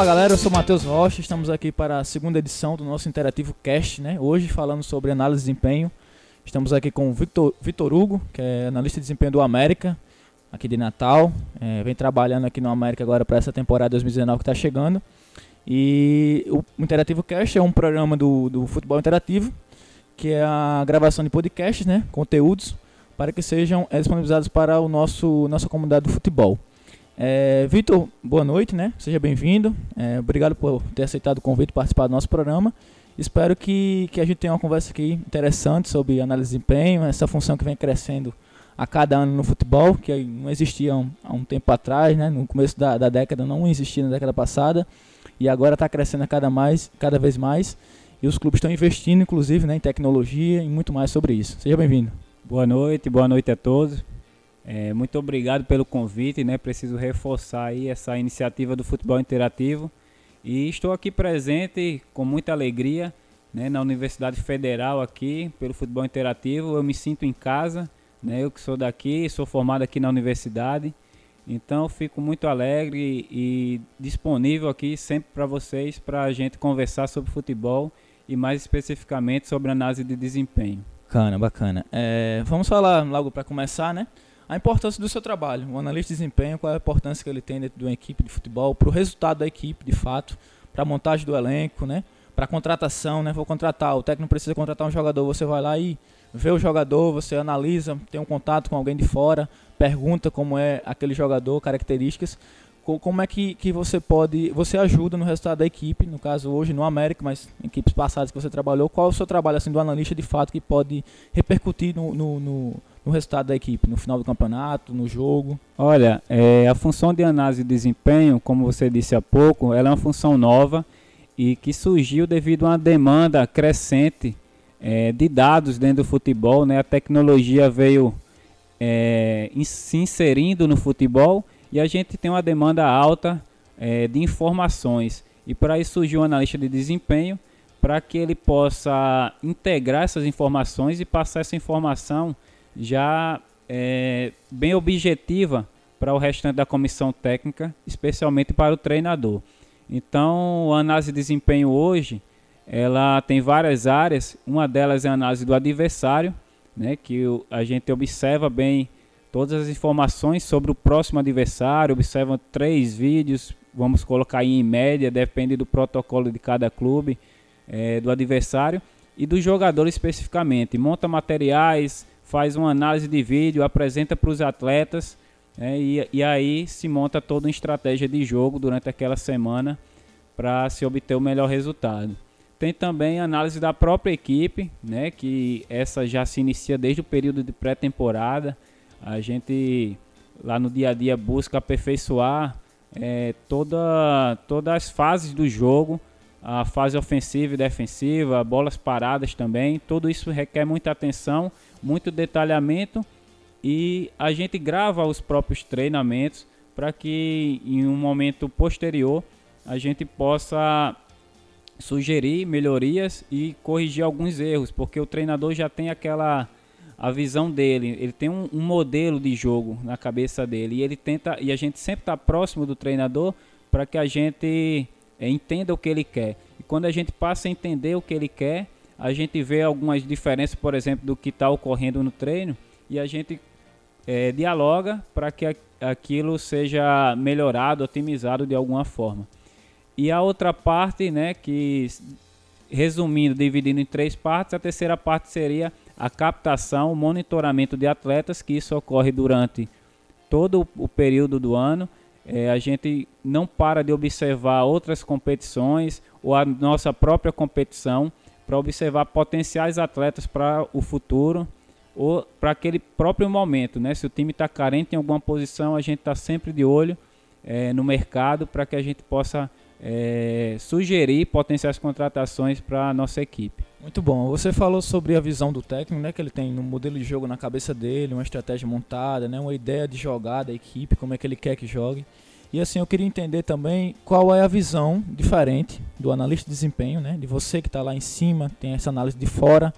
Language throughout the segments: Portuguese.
Fala galera, eu sou Matheus Rocha, estamos aqui para a segunda edição do nosso Interativo Cast, né? Hoje falando sobre análise de desempenho. Estamos aqui com o Victor, Victor Hugo, que é analista de desempenho do América, aqui de Natal. É, vem trabalhando aqui no América agora para essa temporada 2019 que está chegando. E o Interativo Cast é um programa do, do futebol interativo, que é a gravação de podcasts, né? Conteúdos, para que sejam disponibilizados para o nosso nossa comunidade do futebol. É, Vitor, boa noite, né? Seja bem-vindo. É, obrigado por ter aceitado o convite para participar do nosso programa. Espero que, que a gente tenha uma conversa aqui interessante sobre análise de desempenho, essa função que vem crescendo a cada ano no futebol, que não existia um, há um tempo atrás, né? no começo da, da década não existia na década passada, e agora está crescendo a cada, mais, cada vez mais, e os clubes estão investindo, inclusive, né, em tecnologia e muito mais sobre isso. Seja bem-vindo. Boa noite, boa noite a todos. É, muito obrigado pelo convite, né? Preciso reforçar aí essa iniciativa do futebol interativo e estou aqui presente com muita alegria, né? Na Universidade Federal aqui pelo futebol interativo. Eu me sinto em casa, né? Eu que sou daqui, sou formado aqui na universidade, então fico muito alegre e disponível aqui sempre para vocês para a gente conversar sobre futebol e mais especificamente sobre análise de desempenho. Bacana, bacana. É, vamos falar logo para começar, né? A importância do seu trabalho. O analista de desempenho, qual é a importância que ele tem dentro de uma equipe de futebol, para o resultado da equipe, de fato, para a montagem do elenco, né? para a contratação, né? vou contratar, o técnico precisa contratar um jogador, você vai lá e vê o jogador, você analisa, tem um contato com alguém de fora, pergunta como é aquele jogador, características, como é que, que você pode, você ajuda no resultado da equipe, no caso hoje no América, mas equipes passadas que você trabalhou, qual é o seu trabalho assim do analista de fato que pode repercutir no, no, no no resultado da equipe, no final do campeonato, no jogo? Olha, é, a função de análise de desempenho, como você disse há pouco, ela é uma função nova e que surgiu devido a uma demanda crescente é, de dados dentro do futebol. Né? A tecnologia veio é, se inserindo no futebol e a gente tem uma demanda alta é, de informações. E para isso surgiu um analista de desempenho para que ele possa integrar essas informações e passar essa informação já é, bem objetiva para o restante da comissão técnica, especialmente para o treinador. Então, a análise de desempenho hoje, ela tem várias áreas. Uma delas é a análise do adversário, né, que a gente observa bem todas as informações sobre o próximo adversário, observa três vídeos, vamos colocar aí em média, depende do protocolo de cada clube, é, do adversário e do jogador especificamente. Monta materiais, faz uma análise de vídeo, apresenta para os atletas né, e, e aí se monta toda uma estratégia de jogo durante aquela semana para se obter o melhor resultado. Tem também análise da própria equipe, né, que essa já se inicia desde o período de pré-temporada. A gente lá no dia a dia busca aperfeiçoar é, toda, todas as fases do jogo, a fase ofensiva e defensiva, bolas paradas também. Tudo isso requer muita atenção muito detalhamento e a gente grava os próprios treinamentos para que em um momento posterior a gente possa sugerir melhorias e corrigir alguns erros, porque o treinador já tem aquela a visão dele, ele tem um, um modelo de jogo na cabeça dele e ele tenta e a gente sempre está próximo do treinador para que a gente entenda o que ele quer. E quando a gente passa a entender o que ele quer, a gente vê algumas diferenças, por exemplo, do que está ocorrendo no treino e a gente é, dialoga para que aquilo seja melhorado, otimizado de alguma forma. E a outra parte, né, que resumindo, dividindo em três partes, a terceira parte seria a captação, o monitoramento de atletas, que isso ocorre durante todo o período do ano. É, a gente não para de observar outras competições ou a nossa própria competição para observar potenciais atletas para o futuro ou para aquele próprio momento, né? Se o time está carente em alguma posição, a gente está sempre de olho é, no mercado para que a gente possa é, sugerir potenciais contratações para a nossa equipe. Muito bom. Você falou sobre a visão do técnico, né? Que ele tem um modelo de jogo na cabeça dele, uma estratégia montada, né? Uma ideia de jogar da equipe, como é que ele quer que jogue. E assim, eu queria entender também qual é a visão diferente do analista de desempenho, né? De você que está lá em cima, tem essa análise de fora.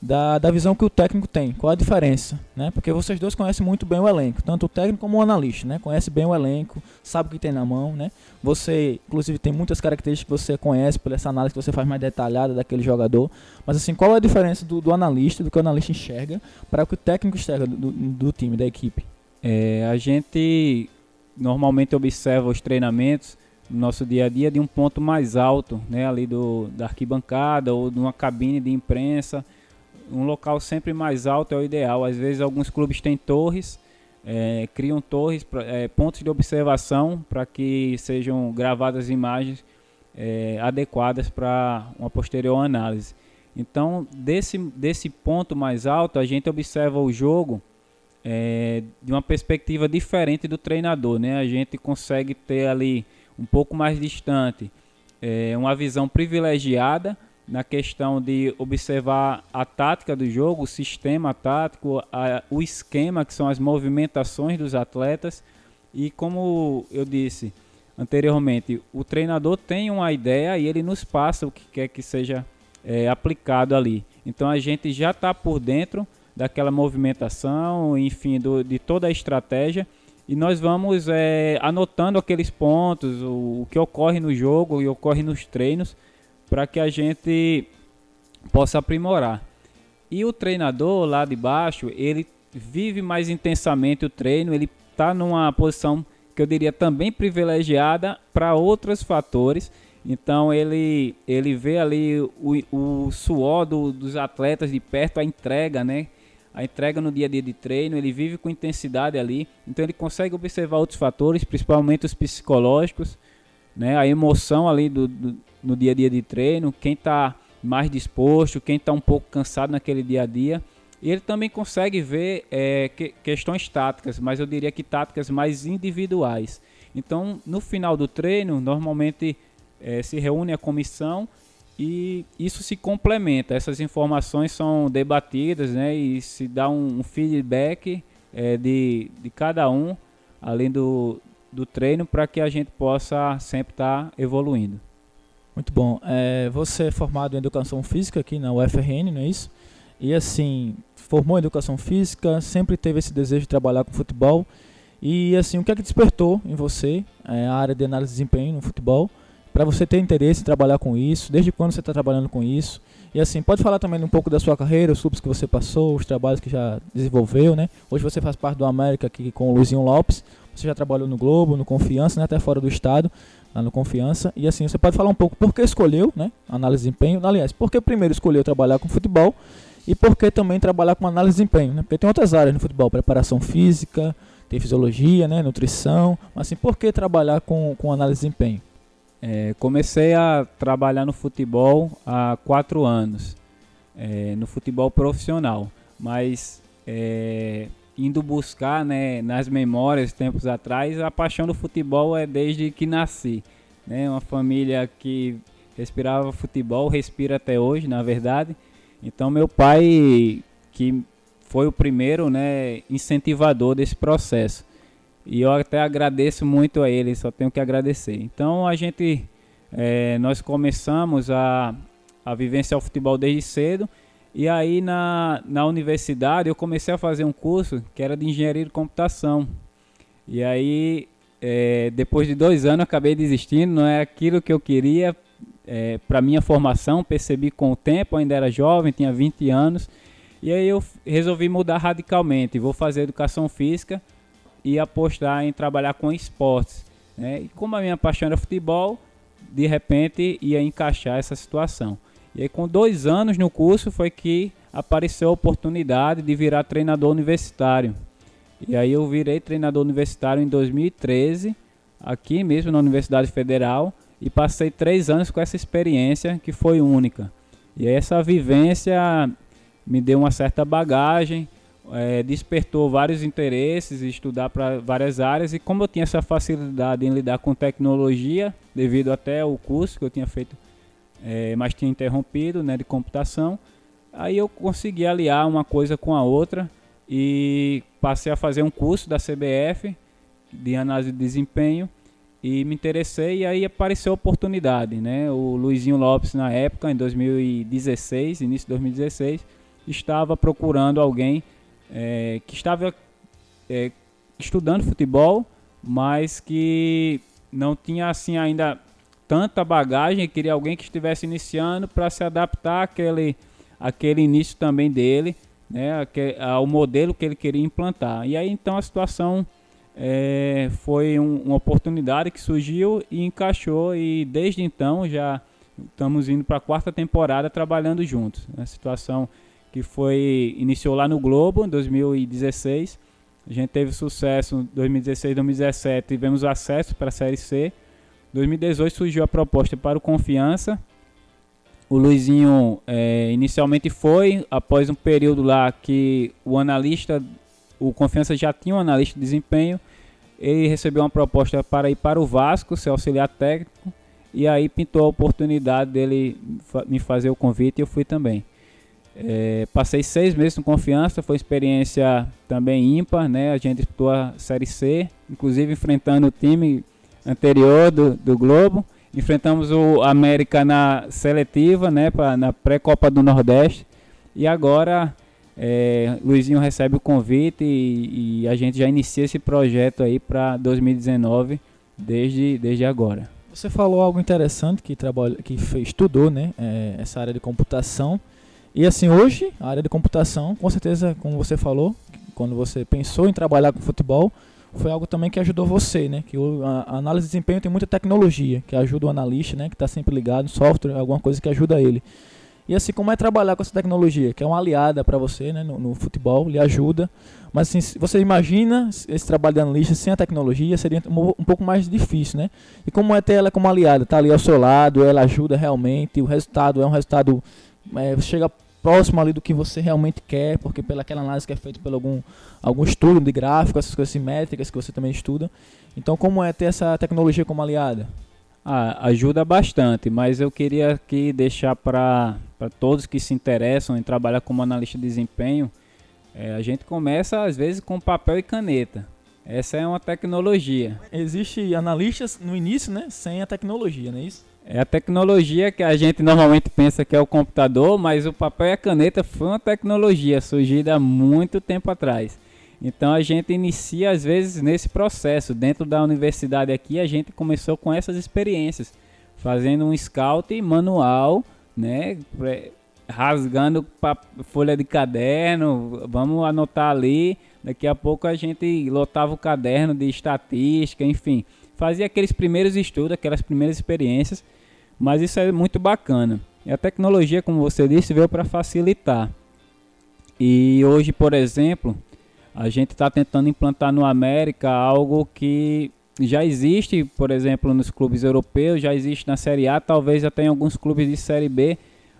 Da, da visão que o técnico tem. Qual a diferença? Né? Porque vocês dois conhecem muito bem o elenco, tanto o técnico como o analista, né? Conhece bem o elenco, sabe o que tem na mão, né? Você, inclusive, tem muitas características que você conhece por essa análise que você faz mais detalhada daquele jogador. Mas assim, qual é a diferença do, do analista, do que o analista enxerga, para o que o técnico enxerga do, do time, da equipe? É, a gente normalmente observa os treinamentos no nosso dia a dia de um ponto mais alto, né, ali do, da arquibancada ou de uma cabine de imprensa. Um local sempre mais alto é o ideal. Às vezes alguns clubes têm torres, é, criam torres, é, pontos de observação para que sejam gravadas imagens é, adequadas para uma posterior análise. Então, desse, desse ponto mais alto, a gente observa o jogo é, de uma perspectiva diferente do treinador. Né? A gente consegue ter ali um pouco mais distante é, uma visão privilegiada na questão de observar a tática do jogo, o sistema tático, a, o esquema, que são as movimentações dos atletas. E como eu disse anteriormente, o treinador tem uma ideia e ele nos passa o que quer que seja é, aplicado ali. Então a gente já está por dentro daquela movimentação, enfim, do, de toda a estratégia. E nós vamos é, anotando aqueles pontos, o, o, que ocorre no jogo e ocorre nos treinos, para que a gente possa aprimorar. E o treinador lá de baixo, ele vive mais intensamente o treino, ele está numa posição que eu diria também privilegiada para outros fatores. Então ele, ele vê ali o, o suor do, dos atletas de perto, a entrega, né? a entrega no dia a dia de treino, ele vive com intensidade ali, então ele consegue observar outros fatores, principalmente os psicológicos, né, a emoção ali do, do no dia a dia de treino, quem está mais disposto, quem está um pouco cansado naquele dia a dia. E ele também consegue ver é, que, questões táticas, mas eu diria que táticas mais individuais. Então, no final do treino, normalmente é, se reúne a comissão e isso se complementa. Essas informações são debatidas né, e se dá um, um feedback é, de, de cada um, além do, do treino, para que a gente possa sempre estar tá evoluindo. Muito bom. É, você é formado em Educação Física aqui na UFRN, não é isso? E assim, formou em Educação Física, sempre teve esse desejo de trabalhar com futebol. E assim, o que é que despertou em você é, a área de análise de desempenho no futebol? Para você ter interesse em trabalhar com isso, desde quando você está trabalhando com isso. E assim, pode falar também um pouco da sua carreira, os clubes que você passou, os trabalhos que já desenvolveu, né? Hoje você faz parte do América aqui com o Luizinho Lopes, você já trabalhou no Globo, no Confiança, né? até fora do estado, lá no Confiança. E assim, você pode falar um pouco por que escolheu, né? Análise de desempenho. Aliás, por que primeiro escolheu trabalhar com futebol e por que também trabalhar com análise de desempenho, né? Porque tem outras áreas no futebol, preparação física, tem fisiologia, né? Nutrição. Mas assim, por que trabalhar com, com análise de desempenho? É, comecei a trabalhar no futebol há quatro anos, é, no futebol profissional, mas é, indo buscar né, nas memórias, tempos atrás, a paixão do futebol é desde que nasci. Né, uma família que respirava futebol, respira até hoje, na verdade. Então, meu pai, que foi o primeiro né, incentivador desse processo. E eu até agradeço muito a ele, só tenho que agradecer. Então a gente, é, nós começamos a, a vivenciar o futebol desde cedo. E aí na, na universidade eu comecei a fazer um curso que era de engenharia de computação. E aí, é, depois de dois anos, acabei desistindo, não é aquilo que eu queria é, para minha formação. Percebi com o tempo, ainda era jovem, tinha 20 anos. E aí eu resolvi mudar radicalmente. Vou fazer educação física e apostar em trabalhar com esportes. Né? E como a minha paixão era futebol, de repente ia encaixar essa situação. E aí, com dois anos no curso, foi que apareceu a oportunidade de virar treinador universitário. E aí eu virei treinador universitário em 2013, aqui mesmo na Universidade Federal, e passei três anos com essa experiência que foi única. E essa vivência me deu uma certa bagagem, é, despertou vários interesses, estudar para várias áreas e como eu tinha essa facilidade em lidar com tecnologia, devido até ao curso que eu tinha feito, é, mas tinha interrompido, né, de computação, aí eu consegui aliar uma coisa com a outra e passei a fazer um curso da CBF de análise de desempenho e me interessei e aí apareceu a oportunidade, né? O Luizinho Lopes na época, em 2016, início de 2016, estava procurando alguém é, que estava é, estudando futebol, mas que não tinha assim ainda tanta bagagem, queria alguém que estivesse iniciando para se adaptar àquele, àquele início também dele, né, ao modelo que ele queria implantar. E aí então a situação é, foi um, uma oportunidade que surgiu e encaixou e desde então já estamos indo para a quarta temporada trabalhando juntos. A situação que foi iniciou lá no Globo em 2016 a gente teve sucesso em 2016, 2017, tivemos acesso para a Série C. 2018 surgiu a proposta para o Confiança. O Luizinho é, inicialmente foi, após um período lá que o analista, o Confiança já tinha um analista de desempenho, ele recebeu uma proposta para ir para o Vasco, ser auxiliar técnico, e aí pintou a oportunidade dele me fazer o convite e eu fui também. É, passei seis meses com confiança, foi experiência também ímpar, né? A gente disputou a Série C, inclusive enfrentando o time anterior do, do Globo. Enfrentamos o América na seletiva, né? Pra, na pré-copa do Nordeste. E agora é, Luizinho recebe o convite e, e, a gente já inicia esse projeto aí para 2019, desde, desde agora. Você falou algo interessante que trabalha, que estudou, né? É, essa área de computação. E assim, hoje, a área de computação, com certeza, como você falou, quando você pensou em trabalhar com futebol, foi algo também que ajudou você, né? Que a análise de desempenho tem muita tecnologia que ajuda o analista, né? Que está sempre ligado, software, alguma coisa que ajuda ele. E assim, como é trabalhar com essa tecnologia, que é uma aliada para você, né? No, no, futebol, lhe ajuda. Mas assim, você imagina esse trabalho de analista sem a tecnologia seria um, um pouco mais difícil, né? E como é ter ela como aliada, tá ali ao seu lado, ela ajuda realmente, o resultado é um resultado é, chega próximo ali do que você realmente quer, porque pela aquela análise que é feita por algum, algum estudo de gráfico, essas coisas simétricas que você também estuda. Então, como é ter essa tecnologia como aliada? Ah, ajuda bastante, mas eu queria aqui deixar para todos que se interessam em trabalhar como analista de desempenho, é, a gente começa às vezes com papel e caneta. Essa é uma tecnologia. Existe analistas no início, né, sem a tecnologia, não é isso? É a tecnologia que a gente normalmente pensa que é o computador, mas o papel e a caneta foi uma tecnologia surgida há muito tempo atrás. Então a gente inicia às vezes nesse processo. Dentro da universidade aqui a gente começou com essas experiências, fazendo um scout manual, né, rasgando folha de caderno, vamos anotar ali. Daqui a pouco a gente lotava o caderno de estatística, enfim fazia aqueles primeiros estudos, aquelas primeiras experiências, mas isso é muito bacana. E a tecnologia, como você disse, veio para facilitar. E hoje, por exemplo, a gente está tentando implantar no América algo que já existe, por exemplo, nos clubes europeus, já existe na Série A, talvez até em alguns clubes de Série B,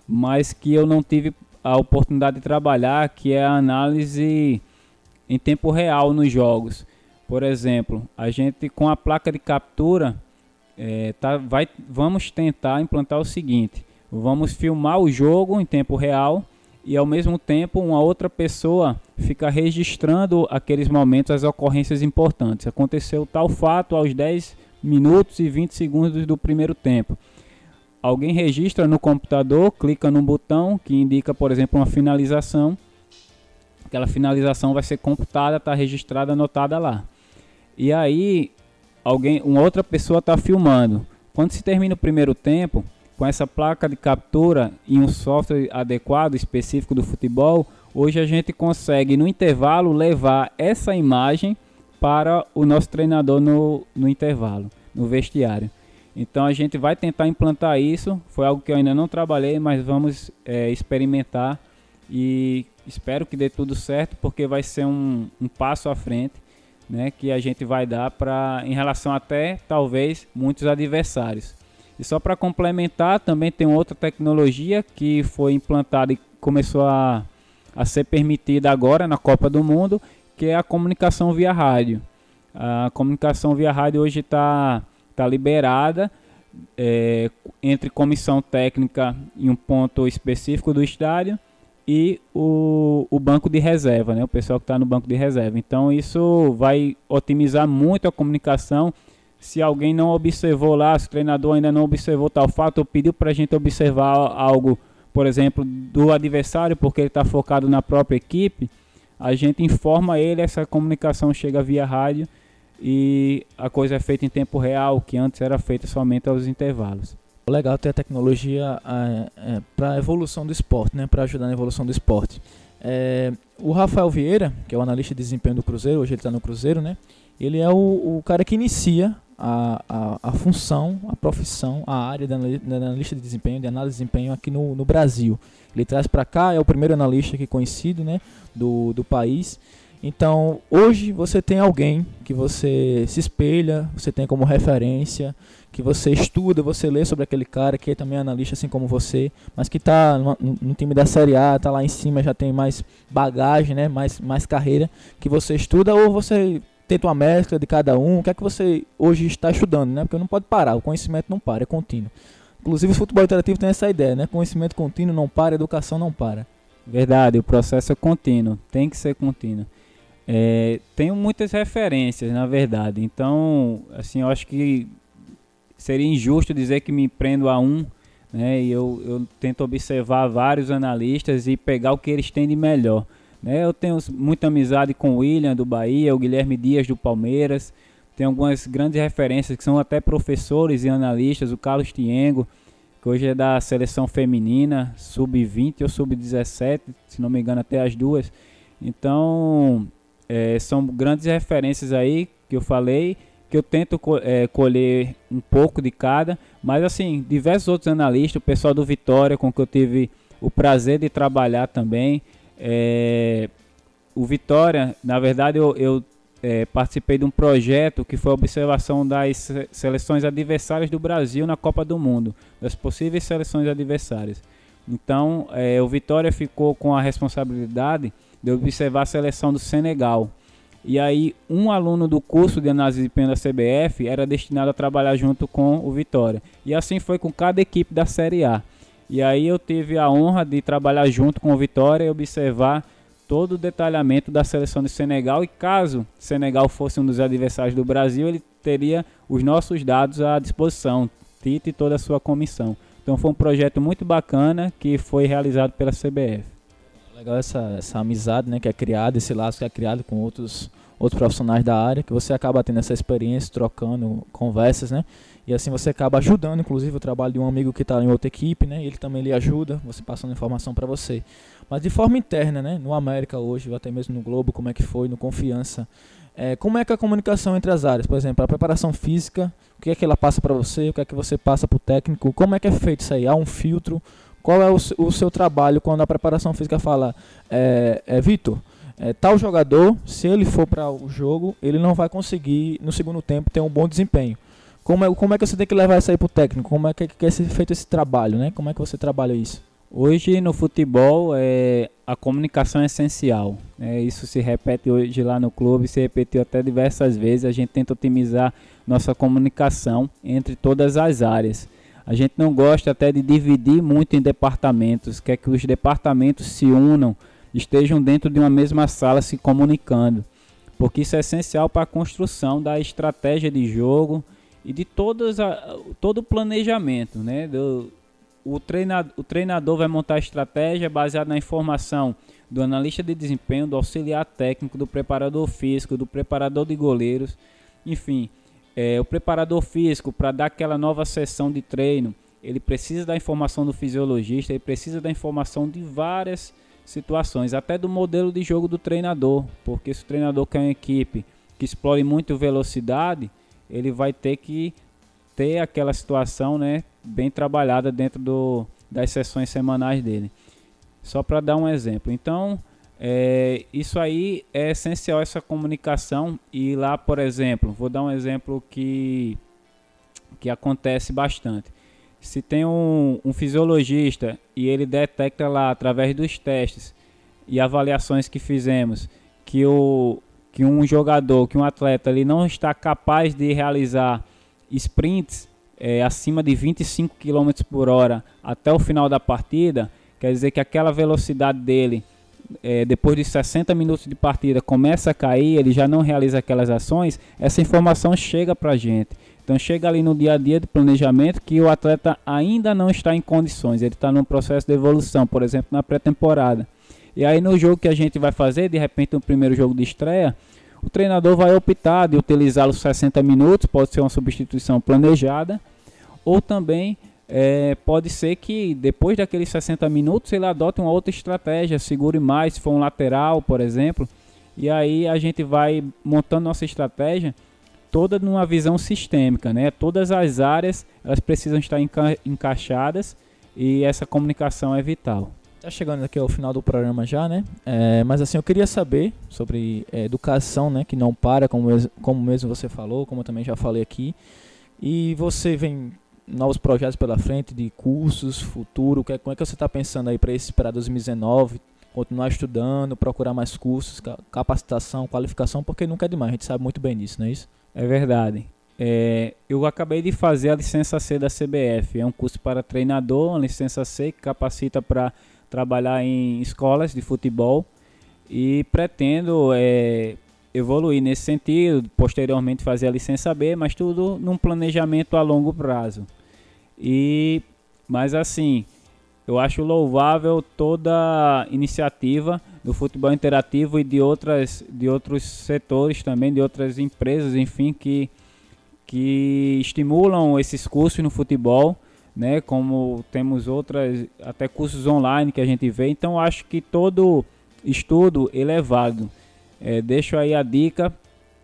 mas que eu não tive a oportunidade de trabalhar, que é a análise em tempo real nos jogos. Por exemplo, a gente com a placa de captura é, tá, vai, vamos tentar implantar o seguinte: vamos filmar o jogo em tempo real e ao mesmo tempo uma outra pessoa fica registrando aqueles momentos, as ocorrências importantes. Aconteceu tal fato aos 10 minutos e 20 segundos do primeiro tempo. Alguém registra no computador, clica no botão que indica, por exemplo, uma finalização. Aquela finalização vai ser computada, está registrada, anotada lá. E aí alguém, uma outra pessoa está filmando. Quando se termina o primeiro tempo, com essa placa de captura e um software adequado, específico do futebol, hoje a gente consegue no intervalo levar essa imagem para o nosso treinador no, no intervalo, no vestiário. Então a gente vai tentar implantar isso. Foi algo que eu ainda não trabalhei, mas vamos é, experimentar e espero que dê tudo certo, porque vai ser um, um passo à frente né, que a gente vai dar para em relação até talvez muitos adversários. E só para complementar, também tem outra tecnologia que foi implantada e começou a, a ser permitida agora na Copa do Mundo, que é a comunicação via rádio. A comunicação via rádio hoje está tá liberada é, entre comissão técnica em um ponto específico do estádio e o, o banco de reserva, né? o pessoal que está no banco de reserva. Então isso vai otimizar muito a comunicação. Se alguém não observou lá, se o treinador ainda não observou tal fato, ou pediu para a gente observar algo por exemplo, do adversário, porque ele está focado na própria equipe, a gente informa ele, essa comunicação chega via rádio e a coisa é feita em tempo real, que antes era feita somente aos intervalos. Legal ter a tecnologia é, é, para a evolução do esporte, né? para ajudar na evolução do esporte. É, o Rafael Vieira, que é o analista de desempenho do Cruzeiro, hoje ele está no Cruzeiro, né? ele é o, o cara que inicia a, a, a, função, a profissão, a área de analista de desempenho, de análise de desempenho aqui no, no Brasil. Ele traz para cá, é o primeiro analista aqui conhecido né, do, do país. Então, hoje você tem alguém que você se espelha, você tem como referência, que você estuda, você lê sobre aquele cara que é também analista assim como você, mas que está no, time da Série A, está lá em cima, já tem mais bagagem, né, mais, mais carreira, que você estuda ou você tenta uma mescla de cada um. O que é que você hoje está estudando, né? Porque não pode parar, o conhecimento não para, é contínuo. Inclusive o futebol interativo tem essa ideia, né? Conhecimento contínuo não para, educação não para. Verdade, o processo é contínuo, tem que ser contínuo. É, tenho muitas referências, na verdade. Então, assim, eu acho que seria injusto dizer que me prendo a um, né? E eu, eu tento observar vários analistas e pegar o que eles têm de melhor. Né? Eu tenho muita amizade com o William do Bahia, o Guilherme Dias do Palmeiras. Tem algumas grandes referências que são até professores e analistas, o Carlos Tiengo, que hoje é da seleção feminina, sub-20 ou sub-17, se não me engano, até as duas. Então, é, são grandes referências aí que eu falei, que eu tento é, colher um pouco de cada, mas assim, diversos outros analistas, o pessoal do Vitória, com que eu tive o prazer de trabalhar também, é, o Vitória, na verdade, eu, eu é, participei de um projeto que foi a observação das seleções adversárias do Brasil na Copa do Mundo, das possíveis seleções adversárias. Então, é, o Vitória ficou com a responsabilidade de observar a seleção do Senegal. E aí, um aluno do curso de análise de desempenho da CBF era destinado a trabalhar junto com o Vitória. E assim foi com cada equipe da Série A. E aí eu tive a honra de trabalhar junto com o Vitória e observar todo o detalhamento da seleção de Senegal. E caso Senegal fosse um dos adversários do Brasil, ele teria os nossos dados à disposição, Tite e toda a sua comissão. Então foi um projeto muito bacana que foi realizado pela CBF. Legal essa, essa amizade né, que é criada, esse laço que é criado com outros, outros profissionais da área, que você acaba tendo essa experiência, trocando conversas, né? E assim você acaba ajudando, inclusive, o trabalho de um amigo que está em outra equipe, né? Ele também lhe ajuda, você passando informação para você. Mas de forma interna, né? No América hoje, ou até mesmo no Globo, como é que foi, no Confiança. É, como é que é a comunicação entre as áreas? Por exemplo, a preparação física, o que é que ela passa para você, o que é que você passa para o técnico, como é que é feito isso aí? Há um filtro? Qual é o, o seu trabalho quando a preparação física fala, é, é Vitor, é, tal jogador, se ele for para o jogo, ele não vai conseguir no segundo tempo ter um bom desempenho. Como é, como é que você tem que levar isso aí para o técnico? Como é que, que é feito esse trabalho, né? Como é que você trabalha isso? Hoje no futebol é, a comunicação é essencial. Né? Isso se repete hoje lá no clube, se repetiu até diversas vezes. A gente tenta otimizar nossa comunicação entre todas as áreas. A gente não gosta até de dividir muito em departamentos, quer que os departamentos se unam, estejam dentro de uma mesma sala se comunicando, porque isso é essencial para a construção da estratégia de jogo e de todas a, todo o planejamento, né? Do, o, treinador, o treinador vai montar a estratégia baseada na informação do analista de desempenho, do auxiliar técnico, do preparador físico, do preparador de goleiros, enfim, é, o preparador físico para dar aquela nova sessão de treino, ele precisa da informação do fisiologista, ele precisa da informação de várias situações, até do modelo de jogo do treinador, porque se o treinador quer uma equipe que explore muito velocidade, ele vai ter que ter aquela situação né, bem trabalhada dentro do, das sessões semanais dele. Só para dar um exemplo. Então, é, isso aí é essencial, essa comunicação. E lá, por exemplo, vou dar um exemplo que, que acontece bastante. Se tem um, um fisiologista e ele detecta lá, através dos testes e avaliações que fizemos, que o, que um jogador, que um atleta ele não está capaz de realizar sprints é, acima de 25 km por hora até o final da partida, quer dizer que aquela velocidade dele, é, depois de 60 minutos de partida, começa a cair, ele já não realiza aquelas ações, essa informação chega para a gente. Então chega ali no dia a dia de planejamento que o atleta ainda não está em condições, ele está num processo de evolução, por exemplo, na pré-temporada. E aí no jogo que a gente vai fazer, de repente no primeiro jogo de estreia, o treinador vai optar de utilizar os 60 minutos, pode ser uma substituição planejada, ou também é, pode ser que depois daqueles 60 minutos ele adote uma outra estratégia, segure mais, se for um lateral, por exemplo, e aí a gente vai montando nossa estratégia toda numa visão sistêmica, né? Todas as áreas elas precisam estar enca encaixadas e essa comunicação é vital. Tá chegando aqui ao final do programa já, né? É, mas assim, eu queria saber sobre é, educação, né? Que não para, como, como mesmo você falou, como eu também já falei aqui. E você vem novos projetos pela frente de cursos, futuro, que, como é que você está pensando aí para esse para 2019? Continuar estudando, procurar mais cursos, capacitação, qualificação, porque nunca é demais, a gente sabe muito bem disso, não é isso? É verdade. É, eu acabei de fazer a licença C da CBF. É um curso para treinador, uma licença C que capacita para trabalhar em escolas de futebol e pretendo é, evoluir nesse sentido, posteriormente fazer a licença B, mas tudo num planejamento a longo prazo. E mas assim, eu acho louvável toda iniciativa do futebol interativo e de outras de outros setores também, de outras empresas, enfim, que que estimulam esses cursos no futebol né? Como temos outras, até cursos online que a gente vê. Então acho que todo estudo ele é. É, deixo aí a dica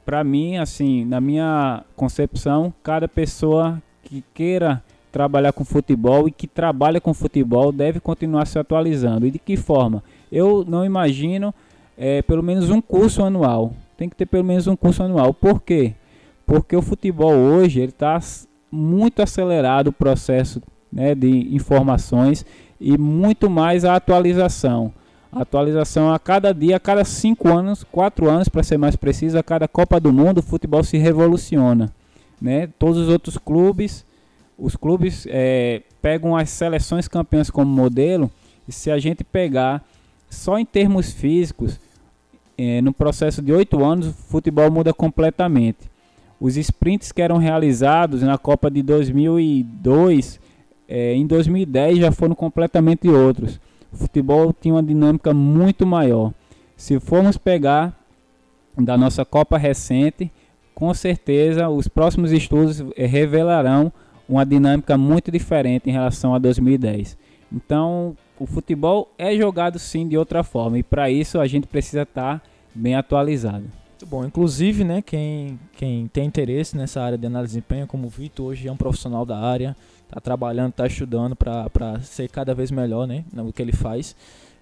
para mim, assim, na minha concepção, cada pessoa que queira trabalhar com futebol e que trabalha com futebol deve continuar se atualizando. E de que forma? Eu não imagino é, pelo menos um curso anual. Tem que ter pelo menos um curso anual. Por quê? Porque o futebol hoje está muito acelerado o processo né, de informações e muito mais a atualização. A atualização a cada dia, a cada cinco anos, quatro anos para ser mais preciso, a cada Copa do Mundo, o futebol se revoluciona. Né? Todos os outros clubes, os clubes é, pegam as seleções campeãs como modelo, e se a gente pegar só em termos físicos, é, no processo de oito anos, o futebol muda completamente. Os sprints que eram realizados na Copa de 2002, é, em 2010 já foram completamente outros. O futebol tinha uma dinâmica muito maior. Se formos pegar da nossa Copa recente, com certeza os próximos estudos é, revelarão uma dinâmica muito diferente em relação a 2010. Então, o futebol é jogado sim de outra forma e para isso a gente precisa estar bem atualizado. Muito bom. Inclusive, né, quem, quem tem interesse nessa área de análise de desempenho, como o Vitor, hoje é um profissional da área, está trabalhando, está estudando para ser cada vez melhor né, no que ele faz.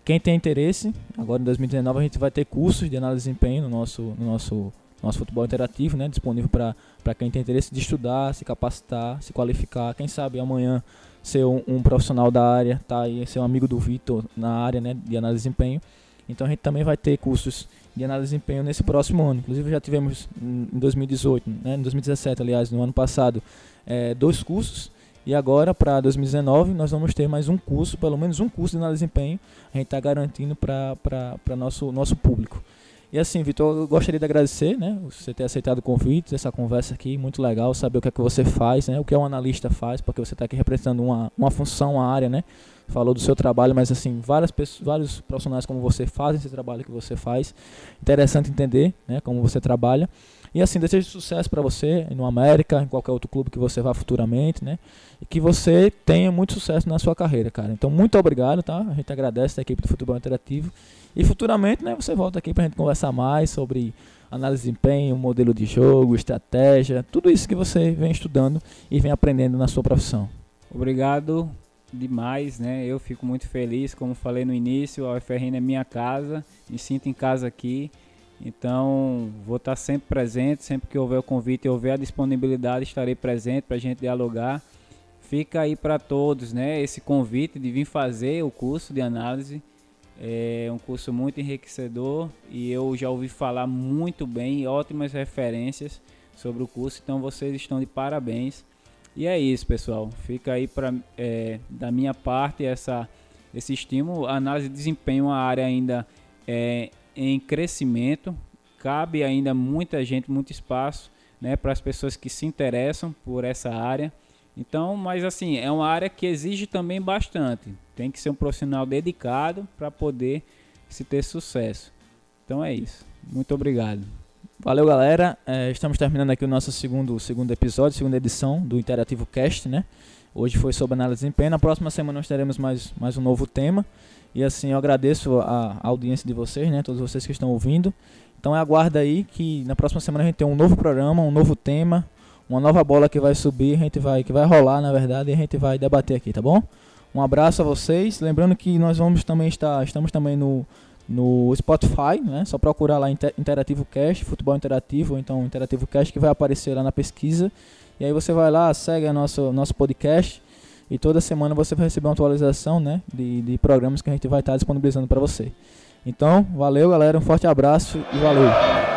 Quem tem interesse, agora em 2019 a gente vai ter cursos de análise de desempenho no nosso, no nosso, nosso futebol interativo, né, disponível para quem tem interesse de estudar, se capacitar, se qualificar. Quem sabe amanhã ser um, um profissional da área, tá aí, ser um amigo do Vitor na área né, de análise de desempenho. Então a gente também vai ter cursos de análise de desempenho nesse próximo ano. Inclusive já tivemos em 2018, né, em 2017, aliás, no ano passado, é, dois cursos. E agora, para 2019, nós vamos ter mais um curso, pelo menos um curso de análise de desempenho, a gente está garantindo para nosso nosso público. E assim, Vitor, eu gostaria de agradecer, né, você ter aceitado o convite, essa conversa aqui, muito legal, saber o que é que você faz, né, o que é um analista faz, porque você está aqui representando uma, uma função, uma área, né, falou do seu trabalho, mas assim, várias pessoas, vários profissionais como você fazem esse trabalho que você faz. Interessante entender, né, como você trabalha. E assim, desejo sucesso para você no América, em qualquer outro clube que você vá futuramente, né? E que você tenha muito sucesso na sua carreira, cara. Então, muito obrigado, tá? A gente agradece a equipe do Futebol Interativo. E futuramente, né, você volta aqui pra gente conversar mais sobre análise de desempenho, modelo de jogo, estratégia, tudo isso que você vem estudando e vem aprendendo na sua profissão. Obrigado demais, né? Eu fico muito feliz, como falei no início, a UFRN é minha casa, me sinto em casa aqui. Então, vou estar sempre presente, sempre que houver o convite e houver a disponibilidade, estarei presente para a gente dialogar. Fica aí para todos, né? Esse convite de vir fazer o curso de análise. É um curso muito enriquecedor e eu já ouvi falar muito bem, ótimas referências sobre o curso, então vocês estão de parabéns. E é isso, pessoal. Fica aí para é, da minha parte essa esse estímulo. A análise de desempenho uma área ainda é, em crescimento. Cabe ainda muita gente, muito espaço né, para as pessoas que se interessam por essa área. Então, mas assim, é uma área que exige também bastante. Tem que ser um profissional dedicado para poder se ter sucesso. Então é isso. Muito obrigado. Valeu, galera. É, estamos terminando aqui o nosso segundo, segundo episódio, segunda edição do Interativo Cast, né? Hoje foi sobre análise de desempenho. Na próxima semana nós teremos mais, mais um novo tema. E assim, eu agradeço a, audiência de vocês, né? Todos vocês que estão ouvindo. Então aguarda aí que na próxima semana a gente tem um novo programa, um novo tema, uma nova bola que vai subir, a gente vai que vai rolar, na verdade, e a gente vai debater aqui, tá bom? Um abraço a vocês. Lembrando que nós vamos também estar, estamos também no no Spotify, né? Só procurar lá Interativo Cast, Futebol Interativo, ou então Interativo Cast, que vai aparecer lá na pesquisa. E aí você vai lá, segue nosso, nosso podcast e toda semana você vai receber uma atualização, né? De, de programas que a gente vai estar disponibilizando para você. Então, valeu galera, um forte abraço e valeu!